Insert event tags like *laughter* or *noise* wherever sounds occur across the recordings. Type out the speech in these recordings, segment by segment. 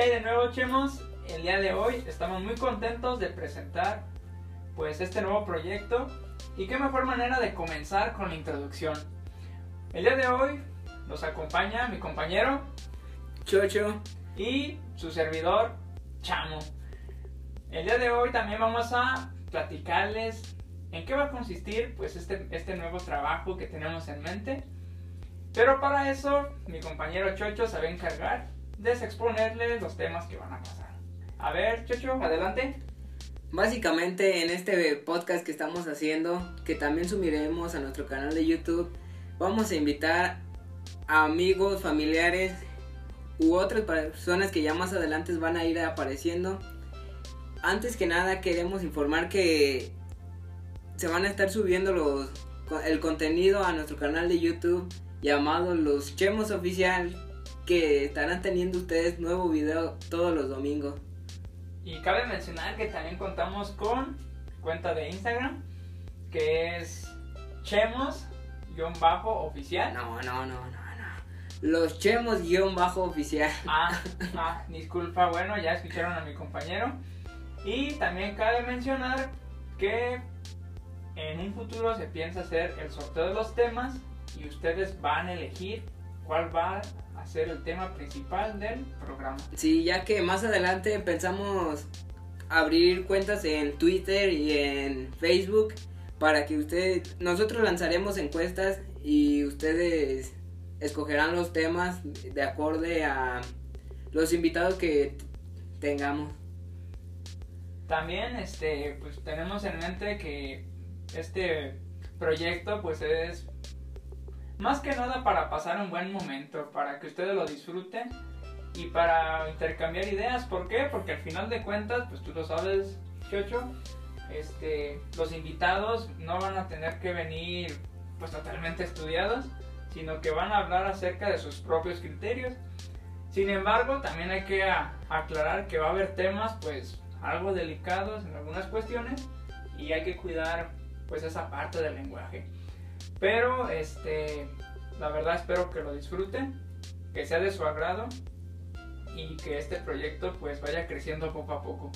hay de nuevo, Chemos? El día de hoy estamos muy contentos de presentar pues este nuevo proyecto y qué mejor manera de comenzar con la introducción. El día de hoy nos acompaña mi compañero Chocho y su servidor Chamo. El día de hoy también vamos a platicarles en qué va a consistir pues este, este nuevo trabajo que tenemos en mente. Pero para eso mi compañero Chocho se va a encargar de exponerles los temas que van a pasar. A ver, Chocho, adelante. Básicamente en este podcast que estamos haciendo, que también subiremos a nuestro canal de YouTube, vamos a invitar a amigos, familiares u otras personas que ya más adelante van a ir apareciendo. Antes que nada queremos informar que se van a estar subiendo los el contenido a nuestro canal de YouTube llamado Los Chemos Oficial que estarán teniendo ustedes nuevo video todos los domingos. Y cabe mencionar que también contamos con cuenta de Instagram que es chemos-oficial. No, no, no, no, no. Los chemos-oficial. Ah, *laughs* ah, disculpa, bueno, ya escucharon a mi compañero. Y también cabe mencionar que en un futuro se piensa hacer el sorteo de los temas y ustedes van a elegir cuál va a ser el tema principal del programa. Sí, ya que más adelante pensamos abrir cuentas en Twitter y en Facebook para que ustedes, nosotros lanzaremos encuestas y ustedes escogerán los temas de acorde a los invitados que tengamos. También este pues tenemos en mente que este proyecto pues es más que nada para pasar un buen momento, para que ustedes lo disfruten y para intercambiar ideas. ¿Por qué? Porque al final de cuentas, pues tú lo sabes, Chocho, este, los invitados no van a tener que venir pues totalmente estudiados, sino que van a hablar acerca de sus propios criterios. Sin embargo, también hay que aclarar que va a haber temas pues algo delicados en algunas cuestiones y hay que cuidar pues esa parte del lenguaje. Pero este, la verdad espero que lo disfruten, que sea de su agrado y que este proyecto pues vaya creciendo poco a poco.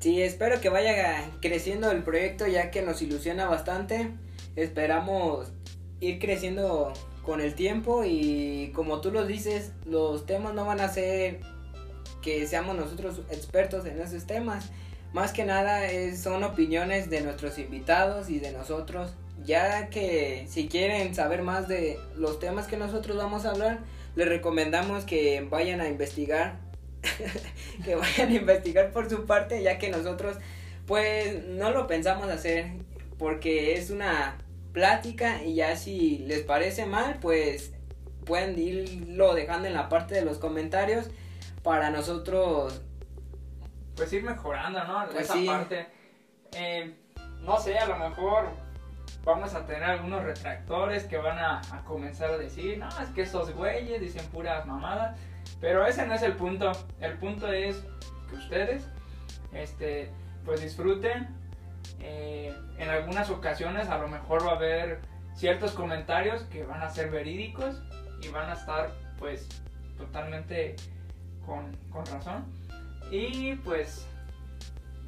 Sí, espero que vaya creciendo el proyecto ya que nos ilusiona bastante. Esperamos ir creciendo con el tiempo y como tú lo dices, los temas no van a ser que seamos nosotros expertos en esos temas. Más que nada son opiniones de nuestros invitados y de nosotros ya que si quieren saber más de los temas que nosotros vamos a hablar, les recomendamos que vayan a investigar, *laughs* que vayan a investigar por su parte, ya que nosotros pues no lo pensamos hacer porque es una plática y ya si les parece mal, pues pueden irlo dejando en la parte de los comentarios para nosotros pues ir mejorando, ¿no? Pues Esa parte. Eh, no sé, a lo mejor vamos a tener algunos retractores que van a, comenzar a decir, no, es que esos güeyes dicen puras mamadas. Pero ese no es el punto. El punto es que ustedes, este, pues disfruten. Eh, en algunas ocasiones a lo mejor va a haber ciertos comentarios que van a ser verídicos y van a estar pues totalmente con, con razón. Y pues,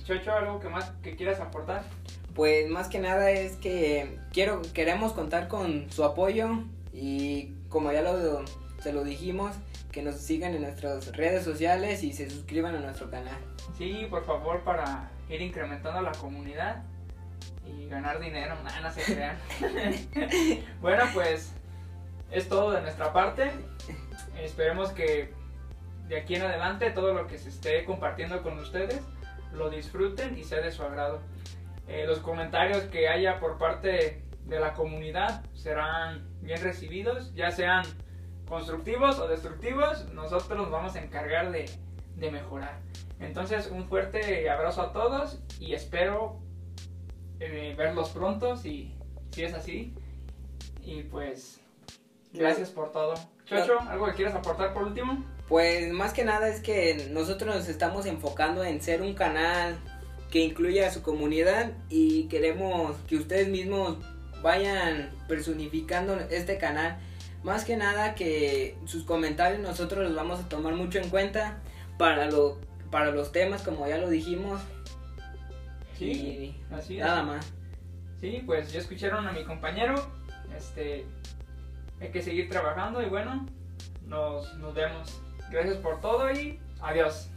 Chocho, ¿algo que más que quieras aportar? Pues más que nada es que quiero, queremos contar con su apoyo y como ya lo, se lo dijimos, que nos sigan en nuestras redes sociales y se suscriban a nuestro canal. Sí, por favor, para ir incrementando la comunidad y ganar dinero, nada, no se crean. *laughs* bueno, pues es todo de nuestra parte. Esperemos que de aquí en adelante todo lo que se esté compartiendo con ustedes lo disfruten y sea de su agrado. Eh, los comentarios que haya por parte de la comunidad serán bien recibidos, ya sean constructivos o destructivos, nosotros nos vamos a encargar de, mejorar. Entonces, un fuerte abrazo a todos y espero eh, verlos pronto si, si es así. Y pues, gracias por todo. Chocho, ¿algo que quieras aportar por último? Pues más que nada es que nosotros nos estamos enfocando en ser un canal que incluya a su comunidad y queremos que ustedes mismos vayan personificando este canal. Más que nada que sus comentarios nosotros los vamos a tomar mucho en cuenta para lo para los temas como ya lo dijimos. Sí, y así es. nada más. Sí, pues ya escucharon a mi compañero. Este, hay que seguir trabajando y bueno, nos, nos vemos. Gracias por todo y adiós.